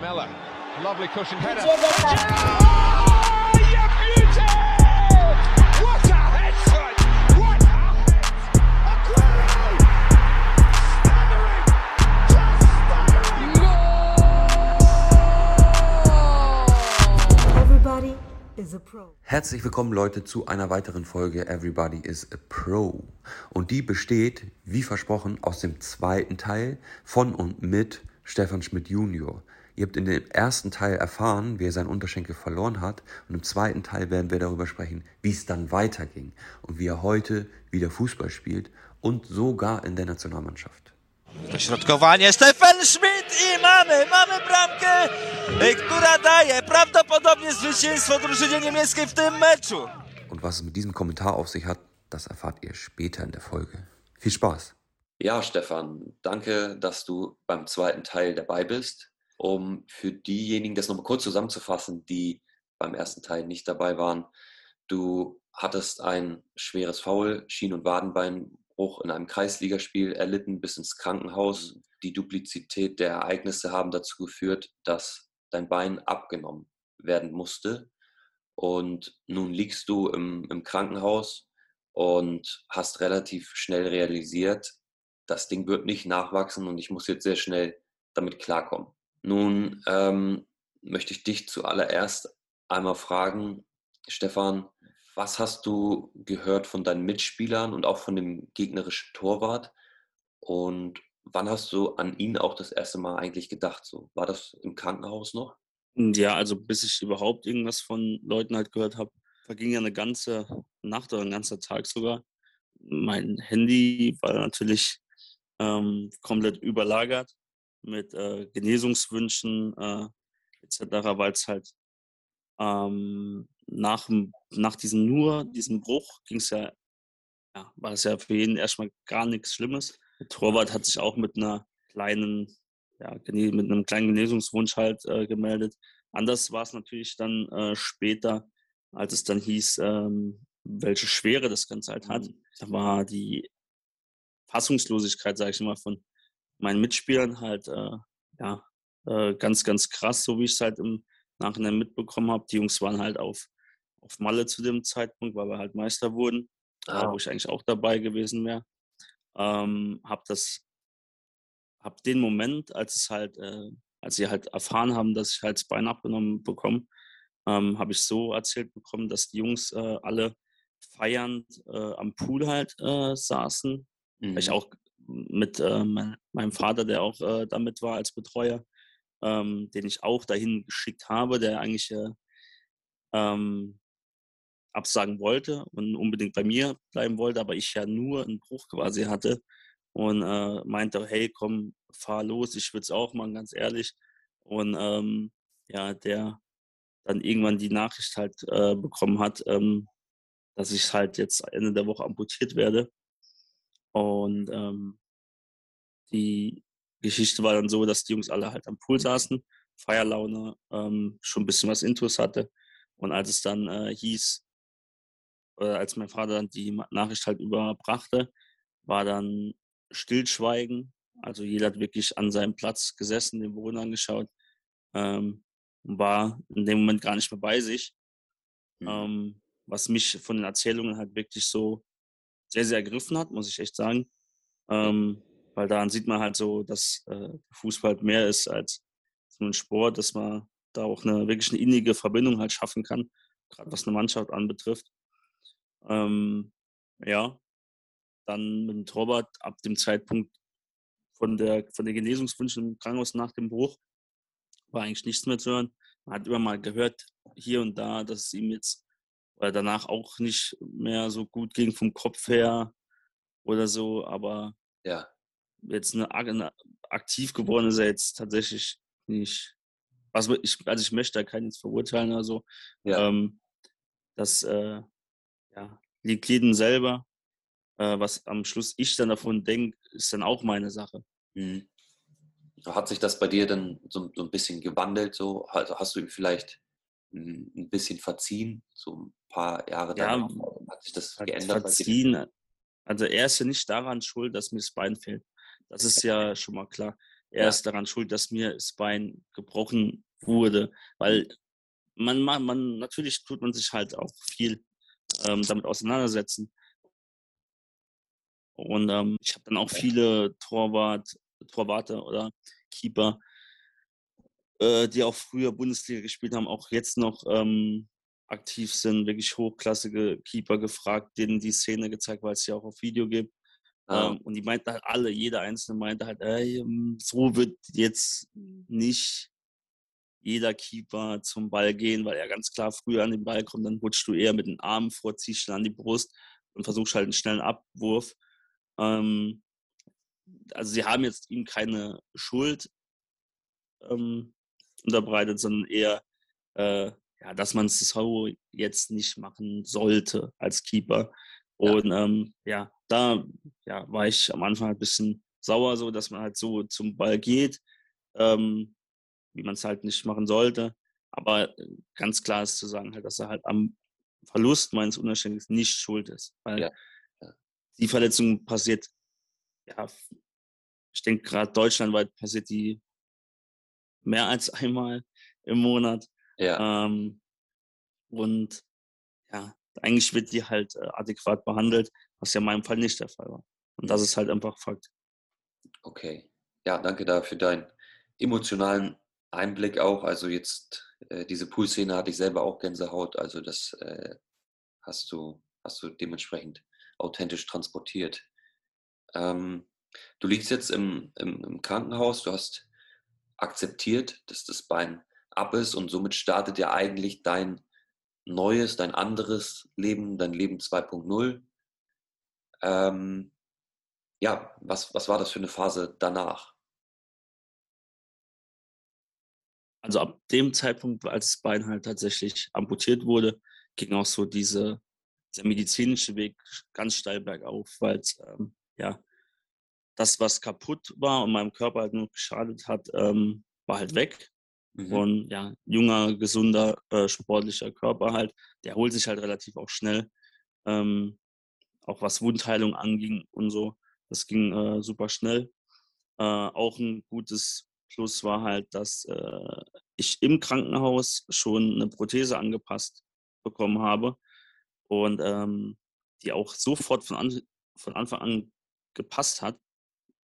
Miller, lovely cushion header. Oh, you beauty! What a headshot! What a head! Aguero! Staggering! Just staggering! Everybody is a pro. Herzlich willkommen Leute zu einer weiteren Folge Everybody is a Pro. Und die besteht, wie versprochen, aus dem zweiten Teil von und mit Stefan Schmidt Junior. Ihr habt in dem ersten Teil erfahren, wie er seinen Unterschenkel verloren hat. Und im zweiten Teil werden wir darüber sprechen, wie es dann weiterging und wie er heute wieder Fußball spielt und sogar in der Nationalmannschaft. Dośrodkowanie Stefan Schmidt i mamy, mamy bramkę, która daje prawdopodobnie zwycięstwo drużynie niemieckiej w tym meczu. Und was es mit diesem Kommentar auf sich hat, das erfahrt ihr später in der Folge. Viel Spaß! Ja, Stefan, danke, dass du beim zweiten Teil dabei bist. Um für diejenigen, das nochmal kurz zusammenzufassen, die beim ersten Teil nicht dabei waren. Du hattest ein schweres Foul, Schien- und Wadenbeinbruch in einem Kreisligaspiel erlitten bis ins Krankenhaus. Die Duplizität der Ereignisse haben dazu geführt, dass dein Bein abgenommen werden musste. Und nun liegst du im, im Krankenhaus und hast relativ schnell realisiert, das Ding wird nicht nachwachsen und ich muss jetzt sehr schnell damit klarkommen. Nun ähm, möchte ich dich zuallererst einmal fragen, Stefan, was hast du gehört von deinen Mitspielern und auch von dem gegnerischen Torwart? Und wann hast du an ihn auch das erste Mal eigentlich gedacht? So, war das im Krankenhaus noch? Ja, also bis ich überhaupt irgendwas von Leuten halt gehört habe, verging ja eine ganze Nacht oder ein ganzer Tag sogar. Mein Handy war natürlich ähm, komplett überlagert mit äh, Genesungswünschen äh, etc., weil es halt ähm, nach, nach diesem nur, diesem Bruch ging es ja, ja, war es ja für jeden erstmal gar nichts Schlimmes. Der Torwart hat sich auch mit einer kleinen, ja, mit einem kleinen Genesungswunsch halt äh, gemeldet. Anders war es natürlich dann äh, später, als es dann hieß, ähm, welche Schwere das Ganze halt hat. Da war die Fassungslosigkeit, sage ich mal, von meinen Mitspielern halt äh, ja, äh, ganz, ganz krass, so wie ich es halt im Nachhinein mitbekommen habe. Die Jungs waren halt auf, auf Malle zu dem Zeitpunkt, weil wir halt Meister wurden, Ah. wo ich eigentlich auch dabei gewesen wäre. Ähm, hab das, hab den Moment, als es halt, äh, als sie halt erfahren haben, dass ich halt das Bein abgenommen bekomme, ähm, habe ich so erzählt bekommen, dass die Jungs äh, alle feiernd äh, am Pool halt äh, saßen, weil ich Mhm. auch mit äh, mein, meinem Vater, der auch äh, damit war als Betreuer, ähm, den ich auch dahin geschickt habe, der eigentlich äh, ähm, absagen wollte und unbedingt bei mir bleiben wollte, aber ich ja nur einen Bruch quasi hatte und äh, meinte, hey, komm, fahr los, ich würde es auch machen, ganz ehrlich. Und ähm, ja, der dann irgendwann die Nachricht halt äh, bekommen hat, ähm, dass ich halt jetzt Ende der Woche amputiert werde. Und ähm, die Geschichte war dann so, dass die Jungs alle halt am Pool saßen, Feierlaune, ähm, schon ein bisschen was Intus hatte. Und als es dann äh, hieß, oder als mein Vater dann die Nachricht halt überbrachte, war dann Stillschweigen. Also jeder hat wirklich an seinem Platz gesessen, den Boden angeschaut ähm, und war in dem Moment gar nicht mehr bei sich. Mhm. Ähm, was mich von den Erzählungen halt wirklich so sehr, sehr ergriffen hat, muss ich echt sagen. Ähm, weil daran sieht man halt so, dass äh, Fußball halt mehr ist als nur ein Sport, dass man da auch eine wirklich eine innige Verbindung halt schaffen kann, gerade was eine Mannschaft anbetrifft. Ähm, ja, dann mit dem Torwart ab dem Zeitpunkt von der von den Genesungswünschen im Krankenhaus nach dem Bruch war eigentlich nichts mehr zu hören. Man hat immer mal gehört, hier und da, dass es ihm jetzt oder danach auch nicht mehr so gut ging vom Kopf her oder so, aber Ja. jetzt eine, eine aktiv geworden ist er jetzt tatsächlich nicht. Was ich, also ich möchte da keinen jetzt verurteilen oder so. Ja. Ähm, das äh, ja, liegt jedem selber. Äh, was am Schluss ich dann davon denke, ist dann auch meine Sache. Mhm. Hat sich das bei dir dann so, so ein bisschen gewandelt? So? Also hast du ihm vielleicht ein ein bisschen verziehen, so paar Jahre Ja, danach? Hat sich das geändert? verziehen. Also er ist ja nicht daran schuld, dass mir das Bein fehlt. Das ist ja schon mal klar. er ja. ist daran schuld, dass mir das Bein gebrochen wurde, weil man, man, man natürlich tut man sich halt auch viel ähm, damit auseinandersetzen. Und ähm, ich habe dann auch viele Torwart, Torwarte oder Keeper, äh, die auch früher Bundesliga gespielt haben, auch jetzt noch ähm, aktiv sind, wirklich hochklassige Keeper gefragt, denen die Szene gezeigt, weil es ja auch auf Video gibt. Ah. Ähm, und die meinten halt alle, jeder Einzelne meinte halt, ey, ähm, so wird jetzt nicht jeder Keeper zum Ball gehen, weil er ganz klar früher an den Ball kommt, dann rutschst du eher mit den Armen vor, ziehst schnell an die Brust und versuchst halt einen schnellen Abwurf. Ähm, also sie haben jetzt ihm keine Schuld ähm, unterbreitet, sondern eher, äh, ja, dass man es so jetzt nicht machen sollte als Keeper. Und ja, ähm, ja da ja, war ich am Anfang ein bisschen sauer, so dass man halt so zum Ball geht, ähm, wie man es halt nicht machen sollte. Aber äh, ganz klar ist zu sagen, halt, dass er halt am Verlust meines Unerständnis nicht schuld ist. Weil ja. die Verletzung passiert, ja, ich denke gerade deutschlandweit passiert die mehr als einmal im Monat. Ja. Ähm, und ja, eigentlich wird die halt äh, adäquat behandelt, was ja in meinem Fall nicht der Fall war. Und das ist halt einfach Fakt. Okay. Ja, danke da für deinen emotionalen Einblick auch. Also jetzt äh, diese Poolszene hatte ich selber auch Gänsehaut. Also das äh, hast du hast du dementsprechend authentisch transportiert. Ähm, du liegst jetzt im, im, im Krankenhaus. Du hast akzeptiert, dass das Bein ab ist und somit startet ja eigentlich dein neues, dein anderes Leben, dein Leben 2.0. Ähm, ja, was, was war das für eine Phase danach? Also ab dem Zeitpunkt, als das Bein halt tatsächlich amputiert wurde, ging auch so diese, dieser medizinische Weg ganz steil bergauf, weil ähm, ja, das, was kaputt war und meinem Körper halt nur geschadet hat, ähm, war halt weg. Mhm. Und ja, junger, gesunder, äh, sportlicher Körper halt, der holt sich halt relativ auch schnell. Ähm, auch was Wundheilung anging und so. Das ging äh, super schnell. Äh, auch ein gutes Plus war halt, dass äh, ich im Krankenhaus schon eine Prothese angepasst bekommen habe und ähm, die auch sofort von, an, von Anfang an gepasst hat.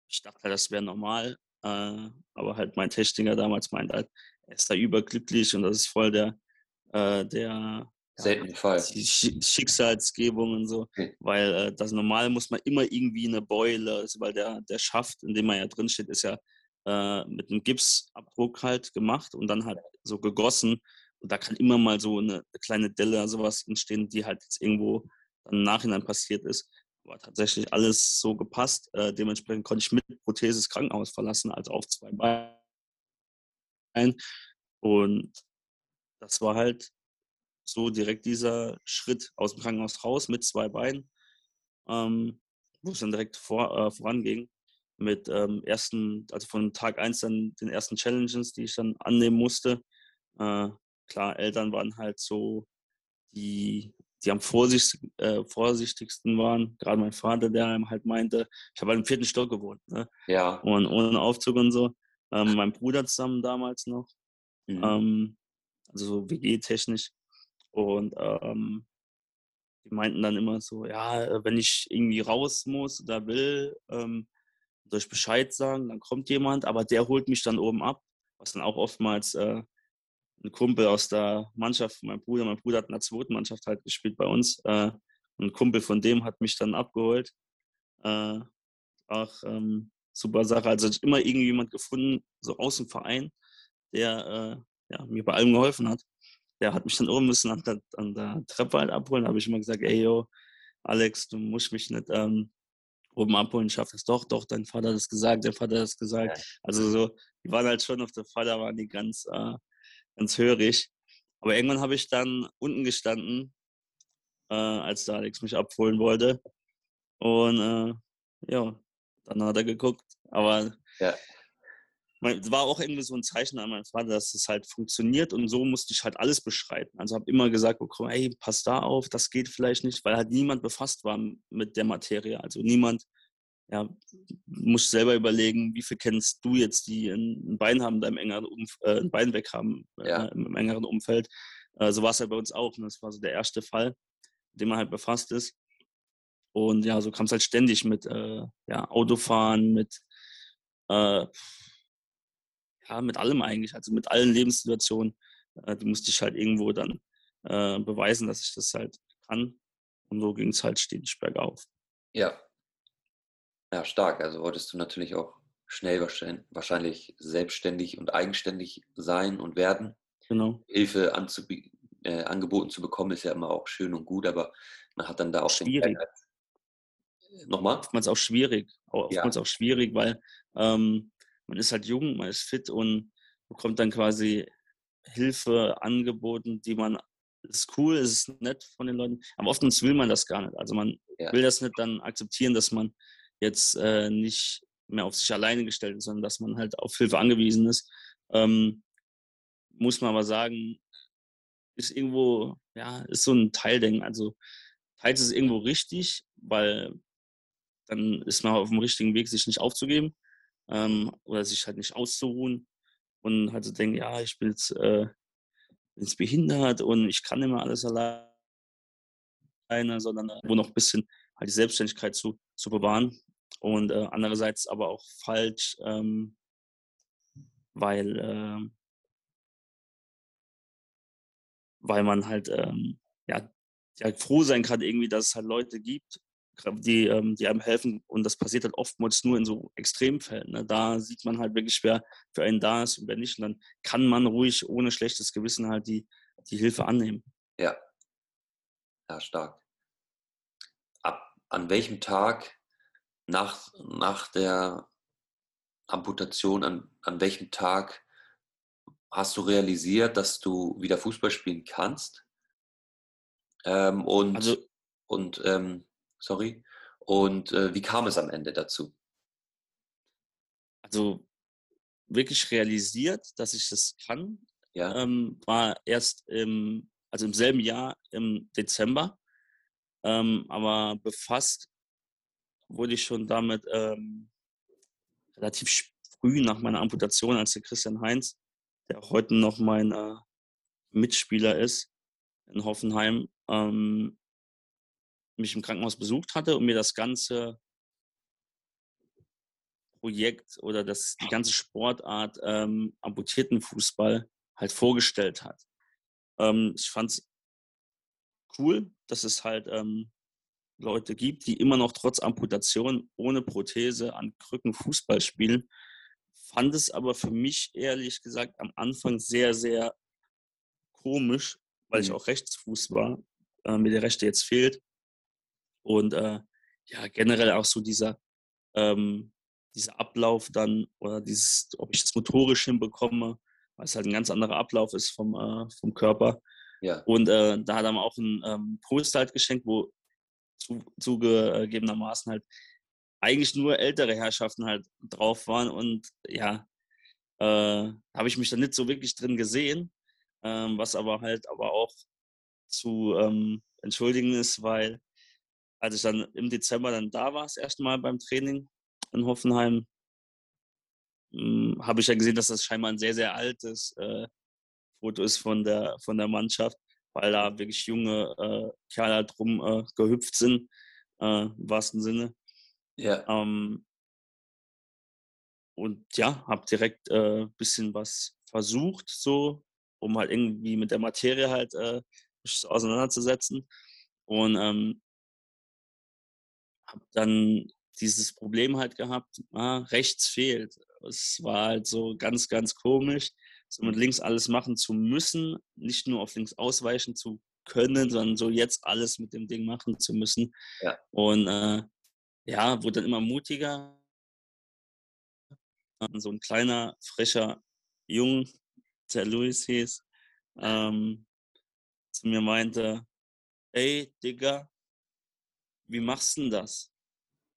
Ich dachte, das wäre normal, aber halt mein Techniker damals meint halt, er ist da überglücklich und das ist voll der, äh, der Seltene Fall. Schicksalsgebung und so. Okay. Weil äh, das Normale muss man immer irgendwie eine Beule, also weil der, der Schaft, in dem man ja drin steht, ist ja äh, mit einem Gipsabdruck halt gemacht und dann halt so gegossen. Und da kann immer mal so eine, eine kleine Delle oder sowas entstehen, die halt jetzt irgendwo dann im Nachhinein passiert ist war tatsächlich alles so gepasst. Äh, dementsprechend konnte ich mit Prothese das Krankenhaus verlassen, also auf zwei Beinen. Und das war halt so direkt dieser Schritt aus dem Krankenhaus raus mit zwei Beinen, ähm, wo es dann direkt vor, äh, voranging. Mit ähm, ersten, also von Tag 1 dann den ersten Challenges, die ich dann annehmen musste. Äh, klar, Eltern waren halt so die die am vorsichtig, äh, vorsichtigsten waren. Gerade mein Vater, der halt meinte, ich habe halt im vierten Stock gewohnt. Ne? Ja. Und ohne Aufzug und so. Ähm, mein Bruder zusammen damals noch. Mhm. Ähm, also so WG-technisch. Und ähm, die meinten dann immer so, ja, wenn ich irgendwie raus muss oder will, ähm, soll ich Bescheid sagen, dann kommt jemand, aber der holt mich dann oben ab, was dann auch oftmals äh, ein Kumpel aus der Mannschaft meinem Bruder. Mein Bruder hat in der zweiten Mannschaft halt gespielt bei uns. Äh, ein Kumpel von dem hat mich dann abgeholt. Äh, auch ähm, super Sache. Also ich immer irgendwie jemand gefunden, so aus dem Verein, der äh, ja, mir bei allem geholfen hat. Der hat mich dann oben müssen an der, an der Treppe halt abholen. Da habe ich immer gesagt, ey yo, Alex, du musst mich nicht ähm, oben abholen, schaff das doch, doch, dein Vater hat es gesagt, dein Vater hat es gesagt. Also so, die waren halt schon auf der Vater, waren die ganz äh, ganz hörig. Aber irgendwann habe ich dann unten gestanden, äh, als der Alex mich abholen wollte. Und äh, ja, dann hat er geguckt. Aber ja. es war auch irgendwie so ein Zeichen an meinen Vater, dass es halt funktioniert und so musste ich halt alles beschreiten. Also habe immer gesagt bekommen, hey, pass da auf, das geht vielleicht nicht, weil halt niemand befasst war mit der Materie. Also niemand, ja, musst selber überlegen, wie viel kennst du jetzt, die ein Bein haben, deinem engeren Umf äh, ein Bein weg haben ja. äh, im engeren Umfeld. Äh, so war es halt bei uns auch. Ne? Das war so der erste Fall, mit dem man halt befasst ist. Und ja, so kam es halt ständig mit äh, ja, Autofahren, mit, äh, ja, mit allem eigentlich, also mit allen Lebenssituationen. Äh, die musste ich halt irgendwo dann äh, beweisen, dass ich das halt kann. Und so ging es halt stetig bergauf. Ja. Ja, stark. Also wolltest du natürlich auch schnell wahrscheinlich selbstständig und eigenständig sein und werden. Genau. Hilfe äh, angeboten zu bekommen, ist ja immer auch schön und gut, aber man hat dann da auch schwierig. den Nochmal? Oftmals auch schwierig. Oftmals ja. auch schwierig, weil ähm, man ist halt jung, man ist fit und bekommt dann quasi Hilfe angeboten, die man ist cool, ist nett von den Leuten, aber oftmals will man das gar nicht. Also man ja. will das nicht dann akzeptieren, dass man jetzt äh, nicht mehr auf sich alleine gestellt ist, sondern dass man halt auf Hilfe angewiesen ist. Ähm, muss man aber sagen, ist irgendwo, ja, ist so ein Teildenken. Also teils ist es irgendwo richtig, weil dann ist man auf dem richtigen Weg, sich nicht aufzugeben ähm, oder sich halt nicht auszuruhen und halt zu so denken, ja, ich bin jetzt, äh, bin jetzt behindert und ich kann immer alles alleine, sondern wo noch ein bisschen halt die Selbstständigkeit zu, zu bewahren und äh, andererseits aber auch falsch, ähm, weil äh, weil man halt ähm, ja, ja, froh sein kann, irgendwie, dass es halt Leute gibt, die, ähm, die einem helfen. Und das passiert halt oftmals nur in so Extremfällen. Ne? Da sieht man halt wirklich, wer für einen da ist und wer nicht. Und dann kann man ruhig ohne schlechtes Gewissen halt die, die Hilfe annehmen. Ja. Ja, stark. Ab an welchem Tag nach, nach der Amputation, an, an welchem Tag hast du realisiert, dass du wieder Fußball spielen kannst? Ähm, und also, und ähm, sorry. Und äh, wie kam es am Ende dazu? Also wirklich realisiert, dass ich das kann, ja. ähm, war erst im, also im selben Jahr im Dezember. Ähm, aber befasst wurde ich schon damit ähm, relativ früh nach meiner Amputation, als der Christian Heinz der heute noch mein äh, Mitspieler ist in Hoffenheim, ähm, mich im Krankenhaus besucht hatte und mir das ganze Projekt oder das, die ganze Sportart ähm, amputierten Fußball halt vorgestellt hat. Ähm, ich fand es cool, dass es halt ähm, Leute gibt, die immer noch trotz Amputation ohne Prothese an Krücken Fußball spielen fand es aber für mich ehrlich gesagt am Anfang sehr, sehr komisch, weil mhm. ich auch Rechtsfuß war, äh, mir der Rechte jetzt fehlt. Und äh, ja, generell auch so dieser, ähm, dieser Ablauf dann oder dieses, ob ich es motorisch hinbekomme, weil es halt ein ganz anderer Ablauf ist vom, äh, vom Körper. Ja. Und äh, da hat er mir auch ein ähm, Poster halt geschenkt, wo zugegebenermaßen halt eigentlich nur ältere Herrschaften halt drauf waren und ja, äh, habe ich mich da nicht so wirklich drin gesehen, ähm, was aber halt aber auch zu ähm, entschuldigen ist, weil als ich dann im Dezember dann da war, das erste Mal beim Training in Hoffenheim, hm, habe ich ja gesehen, dass das scheinbar ein sehr, sehr altes äh, Foto ist von der, von der Mannschaft, weil da wirklich junge äh, Kerle halt rum äh, gehüpft sind, äh, im wahrsten Sinne. Ja. Ähm, und ja, habe direkt ein äh, bisschen was versucht, so, um halt irgendwie mit der Materie halt äh, auseinanderzusetzen. Und ähm, habe dann dieses Problem halt gehabt, ah, rechts fehlt. Es war halt so ganz, ganz komisch, so mit links alles machen zu müssen, nicht nur auf links ausweichen zu können, sondern so jetzt alles mit dem Ding machen zu müssen. Ja. Und äh, ja, wurde dann immer mutiger. So ein kleiner, frecher Jung, der Luis hieß, ähm, zu mir meinte, ey, Digga, wie machst du denn das?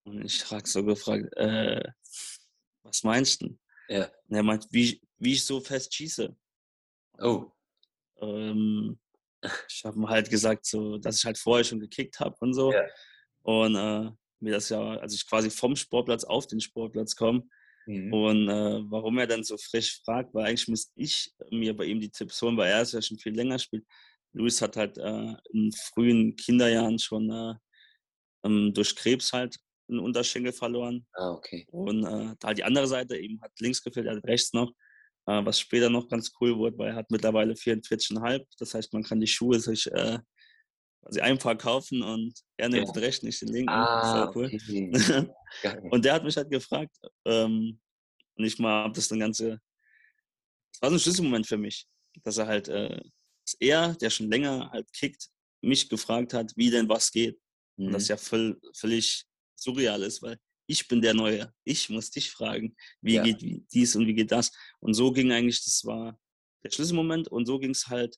Und ich habe so gefragt, äh, was meinst du? Ja. Und er meint, wie, wie ich so fest schieße. Oh. Ähm, ich habe ihm halt gesagt, so, dass ich halt vorher schon gekickt habe und so. Ja. Und äh, mir das ja, also ich quasi vom Sportplatz auf den Sportplatz komme. Mhm. Und äh, warum er dann so frisch fragt, weil eigentlich müsste ich mir bei ihm die Tipps holen, weil er es ja schon viel länger spielt. Luis hat halt äh, in frühen Kinderjahren schon äh, ähm, durch Krebs halt einen Unterschenkel verloren. Ah, okay. Und äh, halt die andere Seite eben hat links gefehlt, er hat rechts noch. Äh, was später noch ganz cool wurde, weil er hat mittlerweile 44,5. Das heißt, man kann die Schuhe sich äh, quasi einfach kaufen und er nimmt ja. den rechten, nicht den linken. Ah, cool. Okay. und der hat mich halt gefragt, ähm, und ich mal habe das dann ganze, das war so ein Schlüsselmoment für mich, dass er halt, äh, dass er, der schon länger halt kickt, mich gefragt hat, wie denn was geht. Mhm. Und das mhm. ja voll, völlig surreal ist, weil ich bin der Neue. Ich muss dich fragen, wie ja. geht dies und wie geht das. Und so ging eigentlich, das war der Schlüsselmoment und so ging es halt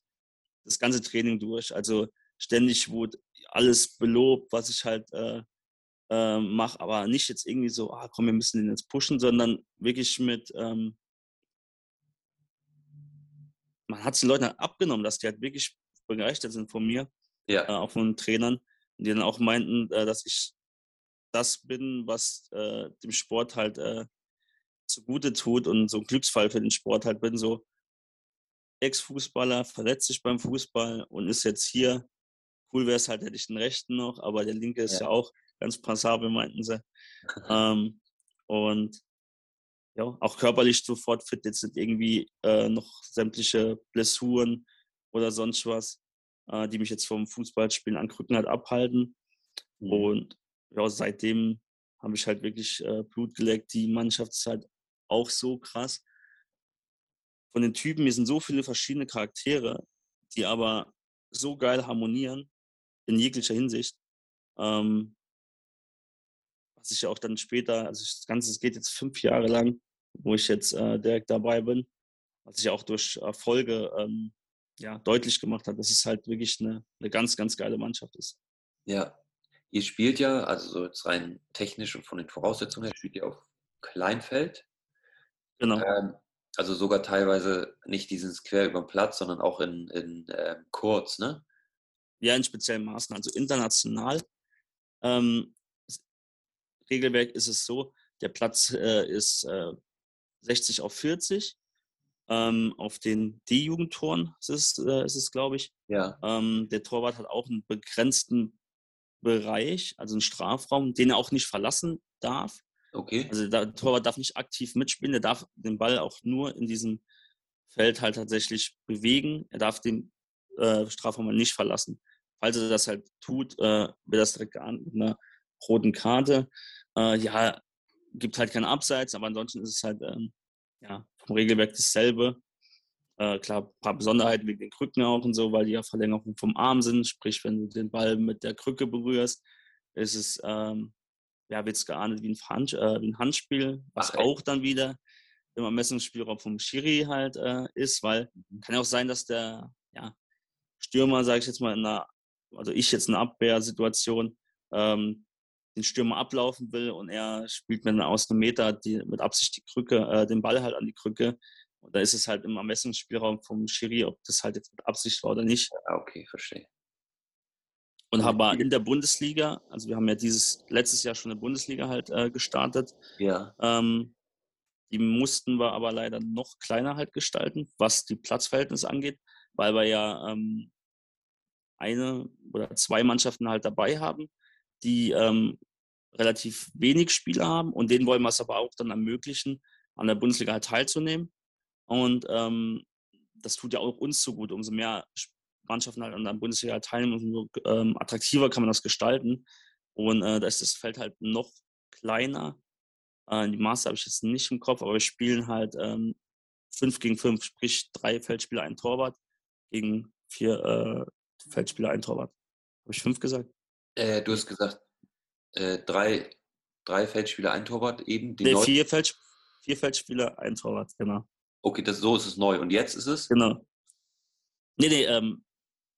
das ganze Training durch. Also ständig wurde alles belobt, was ich halt äh, äh, mache, aber nicht jetzt irgendwie so, ah komm, wir müssen den jetzt pushen, sondern wirklich mit, ähm, man hat es den Leuten halt abgenommen, dass die halt wirklich begeistert sind von mir, ja. äh, auch von den Trainern, die dann auch meinten, äh, dass ich das bin, was äh, dem Sport halt äh, zugute tut und so ein Glücksfall für den Sport halt bin, so Ex-Fußballer, verletzt sich beim Fußball und ist jetzt hier. Cool wäre es halt, hätte ich den rechten noch, aber der linke ist ja, ja auch ganz passabel, meinten sie. ähm, und ja, auch körperlich sofort fit, jetzt sind irgendwie äh, noch sämtliche Blessuren oder sonst was, äh, die mich jetzt vom Fußballspielen an Krücken halt abhalten. Mhm. Und ja, seitdem habe ich halt wirklich äh, Blut geleckt. Die Mannschaft ist halt auch so krass. Von den Typen, hier sind so viele verschiedene Charaktere, die aber so geil harmonieren in jeglicher Hinsicht. Ähm, was ich auch dann später, also das Ganze das geht jetzt fünf Jahre lang, wo ich jetzt äh, direkt dabei bin, was sich auch durch Erfolge ähm, ja, deutlich gemacht hat, dass es halt wirklich eine, eine ganz, ganz geile Mannschaft ist. Ja, Ihr spielt ja, also so jetzt rein technisch und von den Voraussetzungen her, spielt ihr auf Kleinfeld. Genau. Ähm, also sogar teilweise nicht dieses quer über den Platz, sondern auch in, in ähm, kurz, ne? Ja, in speziellen Maßen. Also international. Ähm, Regelwerk ist es so, der Platz äh, ist äh, 60 auf 40. Ähm, auf den D-Jugendtoren ist es, äh, ist es glaube ich. Ja. Ähm, der Torwart hat auch einen begrenzten Bereich, also einen Strafraum, den er auch nicht verlassen darf. Okay. Also der Torwart darf nicht aktiv mitspielen, der darf den Ball auch nur in diesem Feld halt tatsächlich bewegen. Er darf den äh, Strafraum nicht verlassen. Falls er das halt tut, äh, wird das direkt geahndet mit einer roten Karte. Äh, ja, gibt halt keinen Abseits, aber ansonsten ist es halt ähm, ja, vom Regelwerk dasselbe. Äh, klar, ein paar Besonderheiten wegen den Krücken auch und so, weil die ja Verlängerung vom Arm sind. Sprich, wenn du den Ball mit der Krücke berührst, ist es, ähm, ja, wird es geahndet wie ein, Hand, äh, wie ein Handspiel, was Ach, auch dann wieder im Ermessungsspielraum vom Schiri halt äh, ist, weil mhm. kann ja auch sein, dass der ja, Stürmer, sage ich jetzt mal, in einer, also ich jetzt in einer Abwehrsituation, ähm, den Stürmer ablaufen will und er spielt mit aus einem Meter die, mit Absicht die Krücke, äh, den Ball halt an die Krücke und da ist es halt im Ermessungsspielraum vom Schiri, ob das halt jetzt mit Absicht war oder nicht. Okay, verstehe. Und aber in der Bundesliga, also wir haben ja dieses letztes Jahr schon eine Bundesliga halt äh, gestartet. Ja. Ähm, die mussten wir aber leider noch kleiner halt gestalten, was die Platzverhältnisse angeht, weil wir ja ähm, eine oder zwei Mannschaften halt dabei haben, die ähm, relativ wenig Spieler haben und denen wollen wir es aber auch dann ermöglichen, an der Bundesliga halt teilzunehmen. Und ähm, das tut ja auch uns so gut. Umso mehr Mannschaften halt an der Bundesliga teilnehmen, umso ähm, attraktiver kann man das gestalten. Und äh, da ist das Feld halt noch kleiner. Äh, die Maße habe ich jetzt nicht im Kopf, aber wir spielen halt ähm, 5 gegen 5, sprich drei Feldspieler, ein Torwart gegen vier äh, Feldspieler, ein Torwart. Habe ich fünf gesagt? Äh, du hast gesagt, äh, drei, drei Feldspieler, ein Torwart eben. Die nee, vier, Feld, vier Feldspieler, ein Torwart, genau. Okay, das, so ist es neu. Und jetzt ist es? Genau. Nee, nee, ähm,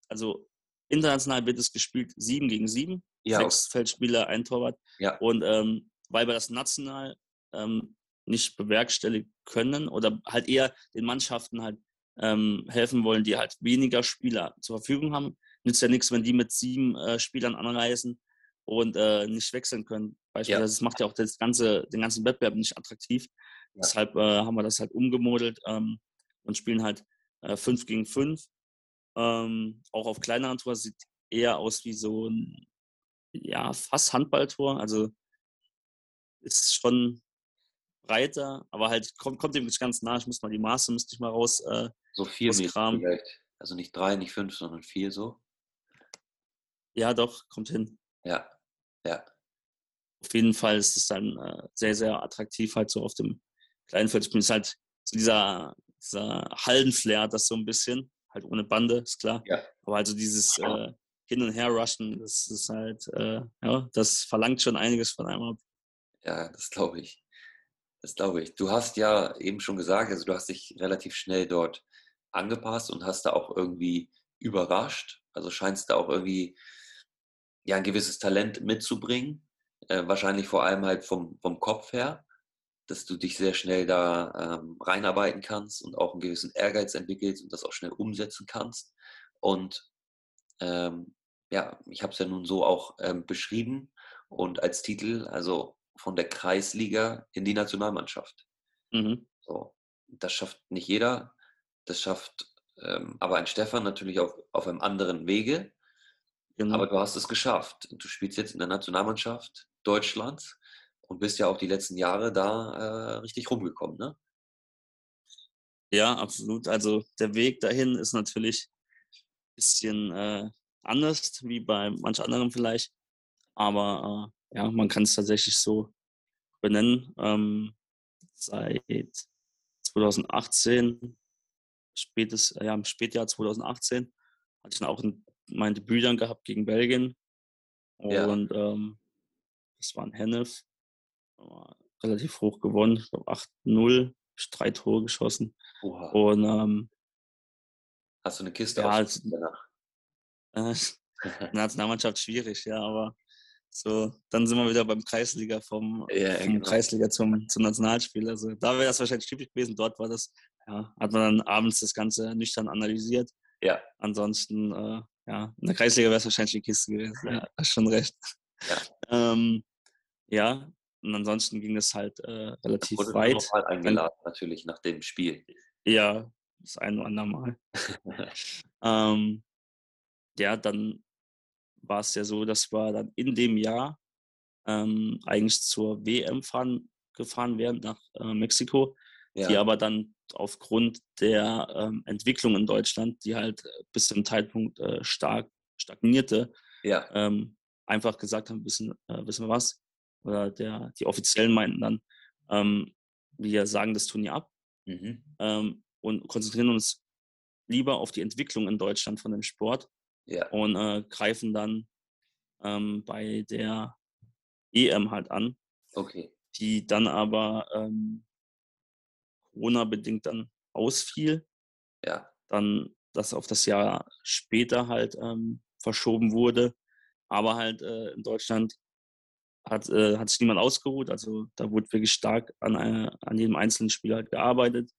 also international wird es gespielt sieben gegen sieben. Ja, Sechs okay. Feldspieler, ein Torwart. Ja. Und ähm, weil wir das national ähm, nicht bewerkstelligen können oder halt eher den Mannschaften halt ähm, helfen wollen, die halt weniger Spieler zur Verfügung haben, nützt ja nichts, wenn die mit sieben äh, Spielern anreisen und äh, nicht wechseln können. Beispielsweise, ja. das macht ja auch das ganze, den ganzen Wettbewerb nicht attraktiv. Ja. Deshalb äh, haben wir das halt umgemodelt ähm, und spielen halt äh, 5 gegen 5. Ähm, auch auf kleineren Tor sieht eher aus wie so ein ja, fast Handballtor. Also ist schon breiter, aber halt kommt, kommt dem nicht ganz nah. Ich muss mal die Maße, müsste ich mal raus. Äh, so vier Meter vielleicht. Also nicht drei, nicht fünf, sondern vier so. Ja, doch, kommt hin. Ja, ja. Auf jeden Fall ist es dann äh, sehr, sehr attraktiv, halt so auf dem Ich bin halt so dieser, dieser Hallenflair, das so ein bisschen, halt ohne Bande, ist klar. Ja. Aber also dieses äh, Hin- und Her-Rushen, das ist halt, äh, ja, das verlangt schon einiges von einem ab. Ja, das glaube ich. Das glaube ich. Du hast ja eben schon gesagt, also du hast dich relativ schnell dort angepasst und hast da auch irgendwie überrascht. Also scheinst da auch irgendwie ja ein gewisses Talent mitzubringen. Äh, wahrscheinlich vor allem halt vom, vom Kopf her, dass du dich sehr schnell da ähm, reinarbeiten kannst und auch einen gewissen Ehrgeiz entwickelst und das auch schnell umsetzen kannst. Und ähm, ja, ich habe es ja nun so auch ähm, beschrieben und als Titel, also von der Kreisliga in die Nationalmannschaft. Mhm. So, das schafft nicht jeder. Das schafft ähm, aber ein Stefan natürlich auf, auf einem anderen Wege. Genau. Aber du hast es geschafft. Du spielst jetzt in der Nationalmannschaft Deutschlands und bist ja auch die letzten Jahre da äh, richtig rumgekommen, ne? Ja, absolut. Also der Weg dahin ist natürlich ein bisschen äh, anders wie bei manch anderen vielleicht. Aber äh, ja, man kann es tatsächlich so benennen. Ähm, seit 2018, spätes, ja, im Spätjahr 2018, hatte ich dann auch ein, mein Debüt dann gehabt gegen Belgien. Und ja. ähm, das war ein Hennef. Relativ hoch gewonnen, ich glaube 8-0, drei Tore geschossen. Oha. Und ähm, hast du eine Kiste ja, als? Äh, Nationalmannschaft schwierig, ja, aber so, dann sind wir wieder beim Kreisliga vom, ja, vom genau. Kreisliga zum, zum Nationalspiel. Also da wäre das wahrscheinlich typisch gewesen. Dort war das, ja, hat man dann abends das Ganze nüchtern analysiert. Ja. Ansonsten, äh, ja, in der Kreisliga wäre es wahrscheinlich die Kiste gewesen. Ja, hast schon recht. Ja. ähm, ja, und ansonsten ging es halt äh, relativ wurde weit. Noch mal eingeladen, natürlich, nach dem Spiel. Ja, das ein oder andere Mal. ähm, ja, dann war es ja so, dass wir dann in dem Jahr ähm, eigentlich zur WM fahren, gefahren wären nach äh, Mexiko, ja. die aber dann aufgrund der ähm, Entwicklung in Deutschland, die halt bis zum Zeitpunkt äh, stark stagnierte, ja. ähm, einfach gesagt haben, wissen, äh, wissen wir was? Oder der, die Offiziellen meinten dann, ähm, wir sagen das Turnier ab mhm. Ähm, und konzentrieren uns lieber auf die Entwicklung in Deutschland von dem Sport ja. und äh, greifen dann ähm, bei der EM halt an. Okay. Die dann aber ähm, Corona-bedingt dann ausfiel. Ja. Dann das auf das Jahr später halt ähm, verschoben wurde. Aber halt äh, in Deutschland hat, äh, hat sich niemand ausgeruht. Also da wurde wirklich stark an, äh, an jedem einzelnen Spiel halt gearbeitet.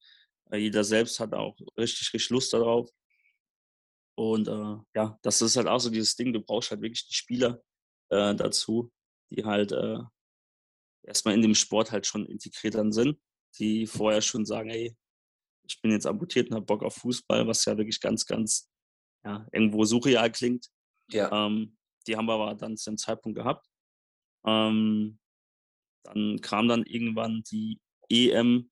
Äh, jeder selbst hat auch richtig, richtig Lust darauf. Und äh, ja, das ist halt auch so dieses Ding, du brauchst halt wirklich die Spieler äh, dazu, die halt äh, erstmal in dem Sport halt schon integriert dann sind, die vorher schon sagen, ey, ich bin jetzt amputiert und habe Bock auf Fußball, was ja wirklich ganz, ganz ja, irgendwo surreal klingt. Ja. Ähm, die haben wir aber dann zu dem Zeitpunkt gehabt. Ähm, dann kam dann irgendwann die EM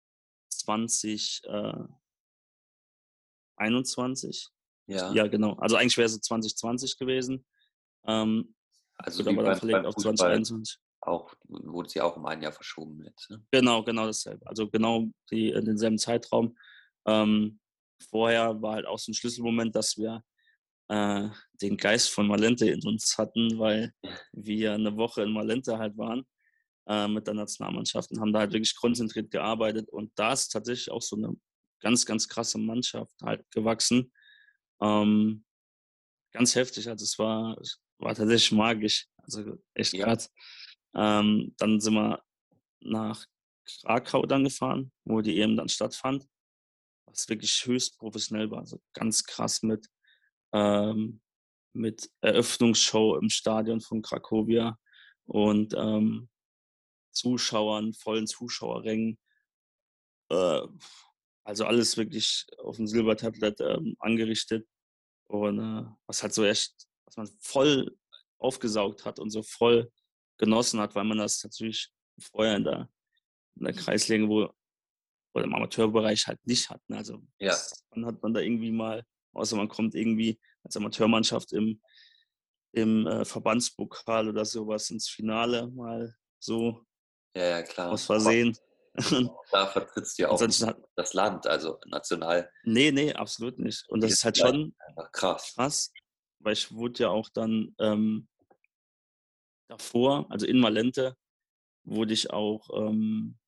2021. Ja. ja, genau. Also eigentlich wäre es 2020 gewesen. Ähm, also wird aber dann verlegt auf 2021. Auch wurde sie auch um ein Jahr verschoben jetzt. Ne? Genau, genau dasselbe. Also genau die, in denselben Zeitraum. Ähm, vorher war halt auch so ein Schlüsselmoment, dass wir äh, den Geist von Malente in uns hatten, weil wir eine Woche in Malente halt waren äh, mit der Nationalmannschaft und haben da halt wirklich konzentriert gearbeitet. Und da ist tatsächlich auch so eine ganz, ganz krasse Mannschaft halt gewachsen, ähm, ganz heftig. Also es war, war tatsächlich magisch. Also echt ja. krass. Ähm, dann sind wir nach Krakau dann gefahren, wo die EM dann stattfand. Was wirklich höchst professionell war. Also ganz krass mit, ähm, mit Eröffnungsshow im Stadion von Krakowia. und ähm, Zuschauern, vollen Zuschauerrängen. Äh, also alles wirklich auf dem Silbertablett ähm, angerichtet. Und äh, was halt so echt, was man voll aufgesaugt hat und so voll genossen hat, weil man das natürlich vorher in der, in der Kreisliga wo, oder im Amateurbereich halt nicht hat. Ne? Also ja. dann hat man da irgendwie mal, außer man kommt irgendwie als Amateurmannschaft im, im äh, Verbandspokal oder sowas ins Finale mal so ja, ja, klar. aus Versehen. da vertrittst du ja auch das Land, also national. Nee, nee, absolut nicht. Und das ist halt schon krass. krass, weil ich wurde ja auch dann ähm, davor, also in Malente, wurde ich auch ähm,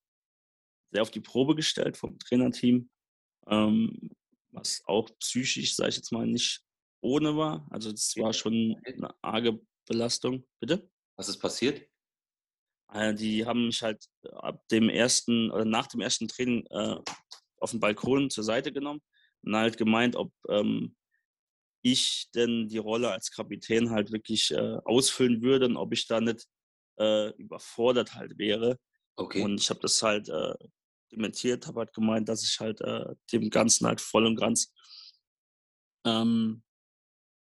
sehr auf die Probe gestellt vom Trainerteam, ähm, was auch psychisch, sage ich jetzt mal, nicht ohne war. Also es war schon eine arge Belastung. Bitte? Was ist passiert? Äh, die haben mich halt ab dem ersten oder nach dem ersten Training äh, auf dem Balkon zur Seite genommen und halt gemeint, ob ähm, ich denn die Rolle als Kapitän halt wirklich äh, ausfüllen würde und ob ich da nicht äh, überfordert halt wäre. Okay. Und ich habe das halt äh, dementiert, habe halt gemeint, dass ich halt äh, dem Ganzen halt voll und ganz ähm,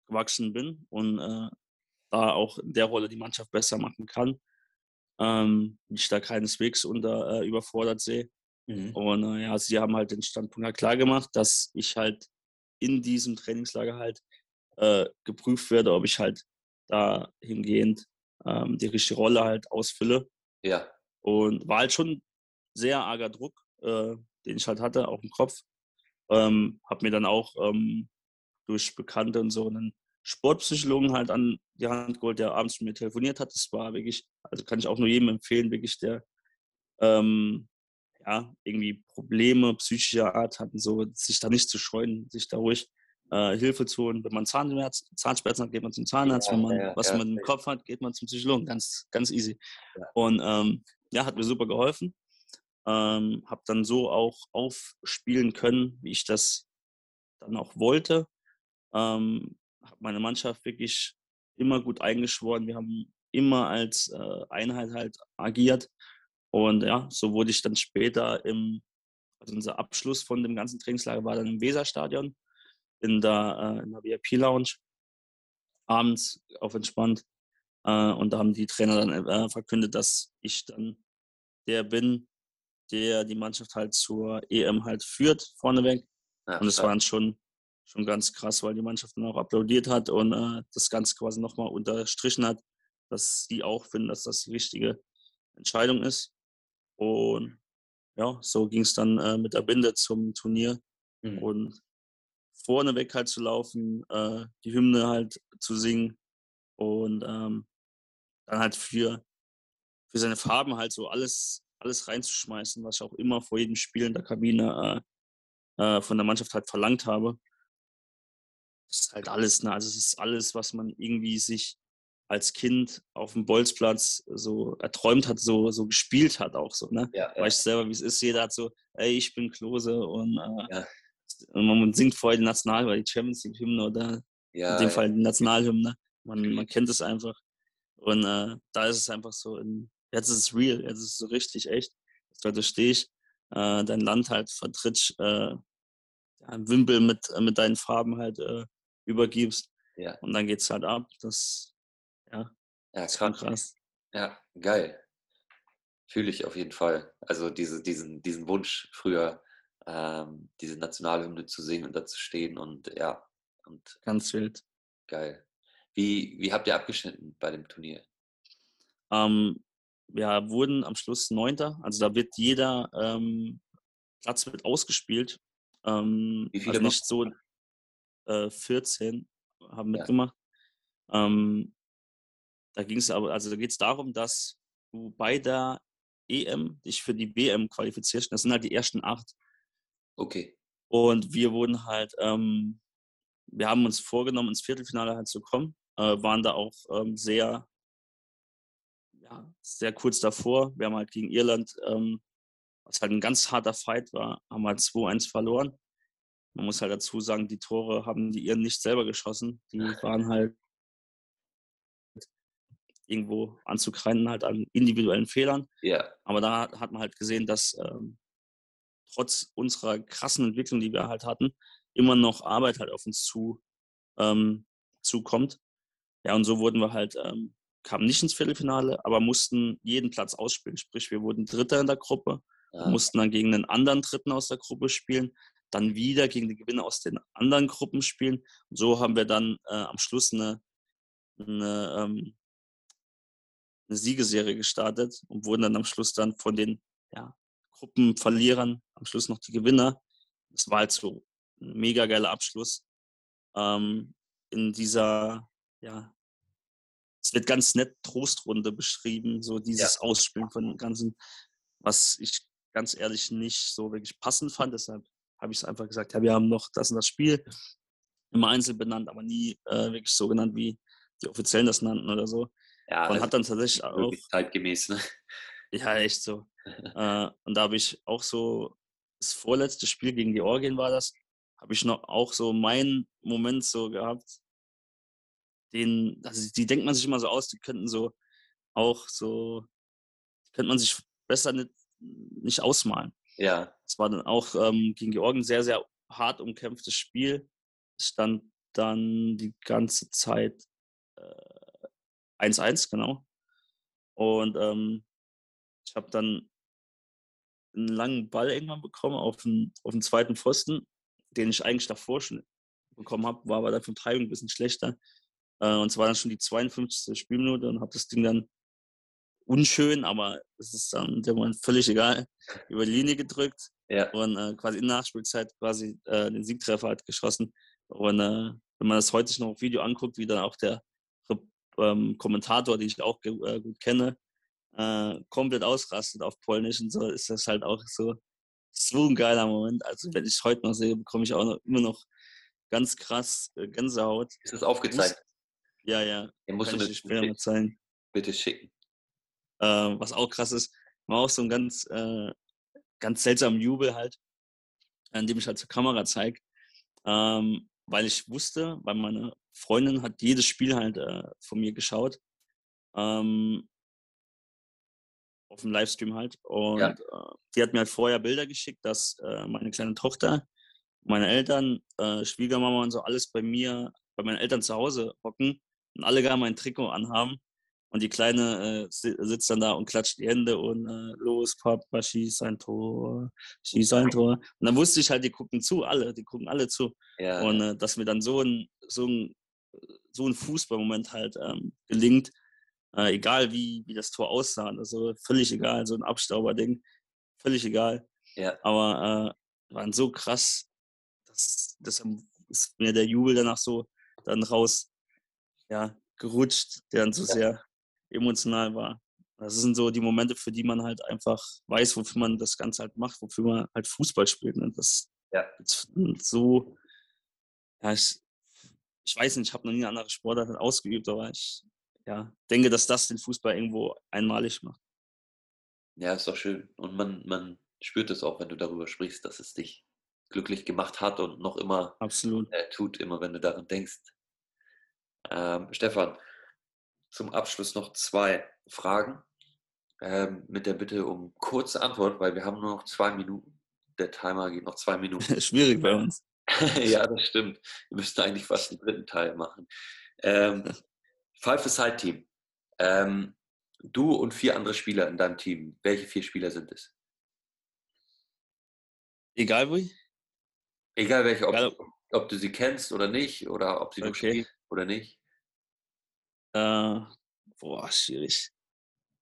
gewachsen bin und äh, da auch in der Rolle die Mannschaft besser machen kann. Ähm, ich da keineswegs unter äh, überfordert sehe. Mhm. Und äh, ja, sie haben halt den Standpunkt halt klar gemacht, dass ich halt in diesem Trainingslager halt äh, geprüft werde, ob ich halt dahingehend ähm, die richtige Rolle halt ausfülle. Ja. Und war halt schon sehr arger Druck, äh, den ich halt hatte, auch im Kopf. Ähm, hab mir dann auch ähm, durch Bekannte und so einen Sportpsychologen halt an die Hand geholt, der abends mit mir telefoniert hat. Das war wirklich, also kann ich auch nur jedem empfehlen, wirklich der ähm, ja, irgendwie Probleme psychischer Art hatten, so sich da nicht zu scheuen, sich da ruhig äh, Hilfe zu holen. Wenn man Zahnschmerz, Zahnschmerzen hat, geht man zum Zahnarzt. Ja, Wenn man ja, was ja, man im Kopf hat, geht man zum Psychologen. Ganz, ganz easy. Und ähm, ja, hat mir super geholfen. Ähm, habe dann so auch aufspielen können, wie ich das dann auch wollte. Ähm, habe meine Mannschaft wirklich immer gut eingeschworen. Wir haben immer als äh, Einheit halt agiert. Und ja, so wurde ich dann später im, also unser Abschluss von dem ganzen Trainingslager war dann im Weserstadion in der, äh, in der VIP-Lounge. Abends auf entspannt. Äh, und da haben die Trainer dann äh, verkündet, dass ich dann der bin, der die Mannschaft halt zur EM halt führt, vorneweg. Ja, und das war dann schon, schon ganz krass, weil die Mannschaft dann auch applaudiert hat und äh, das Ganze quasi nochmal unterstrichen hat, dass sie auch finden, dass das die richtige Entscheidung ist. Und ja, so ging es dann äh, mit der Binde zum Turnier. Mhm. Und vorneweg halt zu laufen, äh, die Hymne halt zu singen und ähm, dann halt für, für seine Farben halt so alles, alles reinzuschmeißen, was ich auch immer vor jedem Spiel in der Kabine äh, äh, von der Mannschaft halt verlangt habe. Das ist halt alles, ne? Also es ist alles, was man irgendwie sich als Kind auf dem Bolzplatz so erträumt hat, so, so gespielt hat auch so, ne? Ja, ja. Weiß selber, wie es ist. Jeder hat so, ey, ich bin Klose und, äh, ja. und man singt vorher die National- oder die Champions League-Hymne oder in dem Fall die Nationalhymne. Man, man kennt es einfach. Und äh, da ist es einfach so, in, jetzt ist es real, jetzt ist es so richtig echt. Dass du stehst, äh, dein Land halt vertrittst, äh, ein Wimpel mit, mit deinen Farben halt äh, übergibst. Ja. Und dann geht es halt ab. Das ja, ja krass. krass. Ja, geil. Fühle ich auf jeden Fall. Also diese, diesen, diesen Wunsch früher, ähm, diese Nationalhymne zu singen und da zu stehen und ja. Und Ganz wild. Geil. Wie, wie habt ihr abgeschnitten bei dem Turnier? Ähm, wir wurden am Schluss Neunter. Also da wird jeder ähm, Platz wird ausgespielt. Ähm, wie viele also nicht so äh, 14 haben mitgemacht. Ja. Ähm, da ging es aber, also da geht es darum, dass du bei der EM dich für die WM qualifizierst. Das sind halt die ersten acht. Okay. Und wir wurden halt, ähm, wir haben uns vorgenommen, ins Viertelfinale halt zu kommen, äh, waren da auch ähm, sehr, ja, sehr kurz davor. Wir haben halt gegen Irland, ähm, was halt ein ganz harter Fight war, haben halt 2-1 verloren. Man muss halt dazu sagen, die Tore haben die Iren nicht selber geschossen. Die waren halt irgendwo anzukreiden, halt an individuellen Fehlern. Ja. Aber da hat man halt gesehen, dass ähm, trotz unserer krassen Entwicklung, die wir halt hatten, immer noch Arbeit halt auf uns zu ähm, zukommt. Ja, und so wurden wir halt, ähm, kamen nicht ins Viertelfinale, aber mussten jeden Platz ausspielen. Sprich, wir wurden Dritter in der Gruppe, ja. mussten dann gegen einen anderen Dritten aus der Gruppe spielen, dann wieder gegen die Gewinner aus den anderen Gruppen spielen. Und so haben wir dann äh, am Schluss eine, eine, ähm, eine Siegeserie gestartet und wurden dann am Schluss dann von den ja, Gruppenverlierern am Schluss noch die Gewinner. Das war halt so ein mega geiler Abschluss ähm, in dieser, ja, es wird ganz nett Trostrunde beschrieben, so dieses ja. Ausspielen von dem Ganzen, was ich ganz ehrlich nicht so wirklich passend fand. Deshalb habe ich es einfach gesagt, ja, wir haben noch das und das Spiel immer einzeln benannt, aber nie äh, wirklich so genannt, wie die Offiziellen das nannten oder so. Ja, und hat dann tatsächlich auch. Zeitgemäß, ne? Ja, echt so. äh, und da habe ich auch so, das vorletzte Spiel gegen Georgien war das, habe ich noch auch so meinen Moment so gehabt, den, also die denkt man sich immer so aus, die könnten so auch so, könnte man sich besser nicht, nicht ausmalen. Ja. Es war dann auch ähm, gegen Georgien sehr, sehr hart umkämpftes Spiel. Es stand dann die ganze Zeit 1-1, äh, genau. Und ähm, ich habe dann einen langen Ball irgendwann bekommen auf den, auf den zweiten Pfosten, den ich eigentlich davor schon bekommen habe, war aber dann von Teilung ein bisschen schlechter. Äh, und zwar dann schon die 52. Spielminute und habe das Ding dann unschön, aber es ist dann der Moment völlig egal, über die Linie gedrückt ja. und äh, quasi in Nachspielzeit quasi äh, den Siegtreffer hat geschossen. Und äh, wenn man das heute noch auf Video anguckt, wie dann auch der ähm, Kommentator, den ich auch äh, gut kenne, äh, komplett ausrastet auf Polnisch und so, ist das halt auch so, so ein geiler Moment. Also wenn ich heute noch sehe, bekomme ich auch noch, immer noch ganz krass äh, Gänsehaut. Ist das aufgezeigt? Ja, ja. Den musst Kann du mir später mal zeigen. Bitte schicken. Äh, was auch krass ist, war auch so ein ganz, äh, ganz seltsamer Jubel halt, an dem ich halt zur Kamera zeige. Ähm, weil ich wusste, weil meine Freundin hat jedes Spiel halt äh, von mir geschaut. Ähm, auf dem Livestream halt. Und ja. äh, die hat mir halt vorher Bilder geschickt, dass äh, meine kleine Tochter, meine Eltern, äh, Schwiegermama und so alles bei mir, bei meinen Eltern zu Hause hocken und alle gar mein Trikot anhaben. Und die Kleine äh, sitzt dann da und klatscht die Hände und äh, los, Papa, schieß ein Tor, schieß ein Tor. Und dann wusste ich halt, die gucken zu, alle, die gucken alle zu. Ja, und äh, dass mir dann so ein, so ein, so ein Fußballmoment halt ähm, gelingt, äh, egal wie, wie das Tor aussah, also völlig egal, so ein Abstauberding, völlig egal. Ja. Aber äh, waren so krass, dass, dass ist mir der Jubel danach so dann raus ja, gerutscht, der dann so ja. sehr emotional war. Das sind so die Momente, für die man halt einfach weiß, wofür man das Ganze halt macht, wofür man halt Fußball spielt. Und das ja. so, ja, ich, ich weiß nicht, ich habe noch nie eine andere Sportart ausgeübt, aber ich ja, denke, dass das den Fußball irgendwo einmalig macht. Ja, ist doch schön. Und man, man spürt es auch, wenn du darüber sprichst, dass es dich glücklich gemacht hat und noch immer Absolut. Äh, tut, immer wenn du daran denkst. Ähm, Stefan, zum Abschluss noch zwei Fragen ähm, mit der Bitte um kurze Antwort, weil wir haben nur noch zwei Minuten. Der Timer geht noch zwei Minuten. Schwierig bei uns. ja, das stimmt. Wir müssten eigentlich fast den dritten Teil machen. Ähm, Five-a-Side-Team. Ähm, du und vier andere Spieler in deinem Team. Welche vier Spieler sind es? Egal wie? Egal welche, ob, Egal. ob du sie kennst oder nicht, oder ob sie okay. noch spielen oder nicht. Äh, boah, schwierig.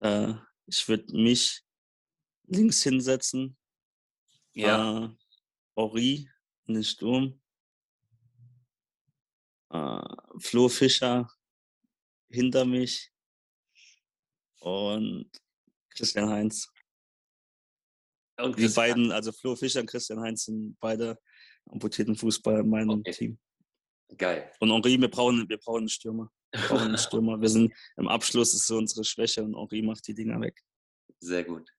Äh, ich würde mich links hinsetzen. Ja. Äh, Ori in den Sturm. Äh, Flo Fischer hinter mich und Christian Heinz. Und die beiden, also Flo Fischer und Christian Heinz sind beide amputierten Fußballer in meinem okay. Team. Geil. Und Henri, wir brauchen, wir brauchen einen Stürmer. Wir brauchen einen Stürmer. Wir sind im Abschluss ist so unsere Schwäche und Henri macht die Dinger weg. Sehr gut.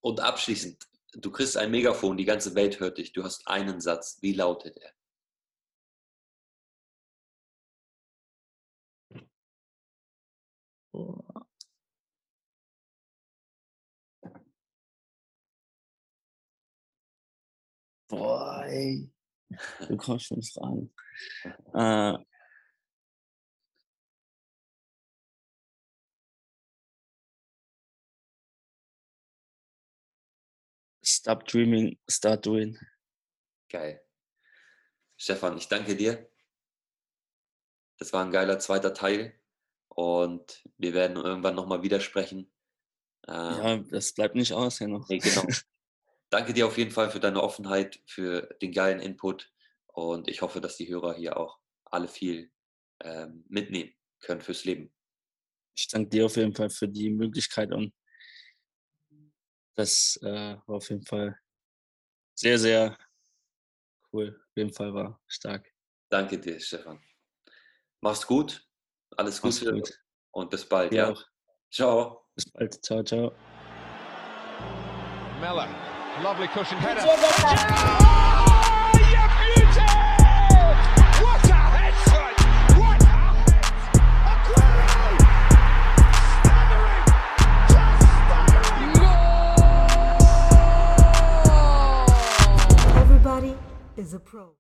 Und abschließend, du kriegst ein Megafon, die ganze Welt hört dich. Du hast einen Satz. Wie lautet er? Boah, ey. Du kommst schon Fragen. Äh, Stop dreaming, start doing. Geil. Stefan, ich danke dir. Das war ein geiler zweiter Teil und wir werden irgendwann nochmal widersprechen. Ähm, ja, das bleibt nicht aus, ja noch. Nee, genau. danke dir auf jeden Fall für deine Offenheit, für den geilen Input und ich hoffe, dass die Hörer hier auch alle viel ähm, mitnehmen können fürs Leben. Ich danke dir auf jeden Fall für die Möglichkeit und das äh, war auf jeden Fall sehr, sehr cool. Auf jeden Fall war stark. Danke dir, Stefan. Mach's gut. Alles Gute gut. und bis bald. Ja. Auch. Ciao. Bis bald. Ciao, ciao. Miller, lovely cushion header. Is a pro.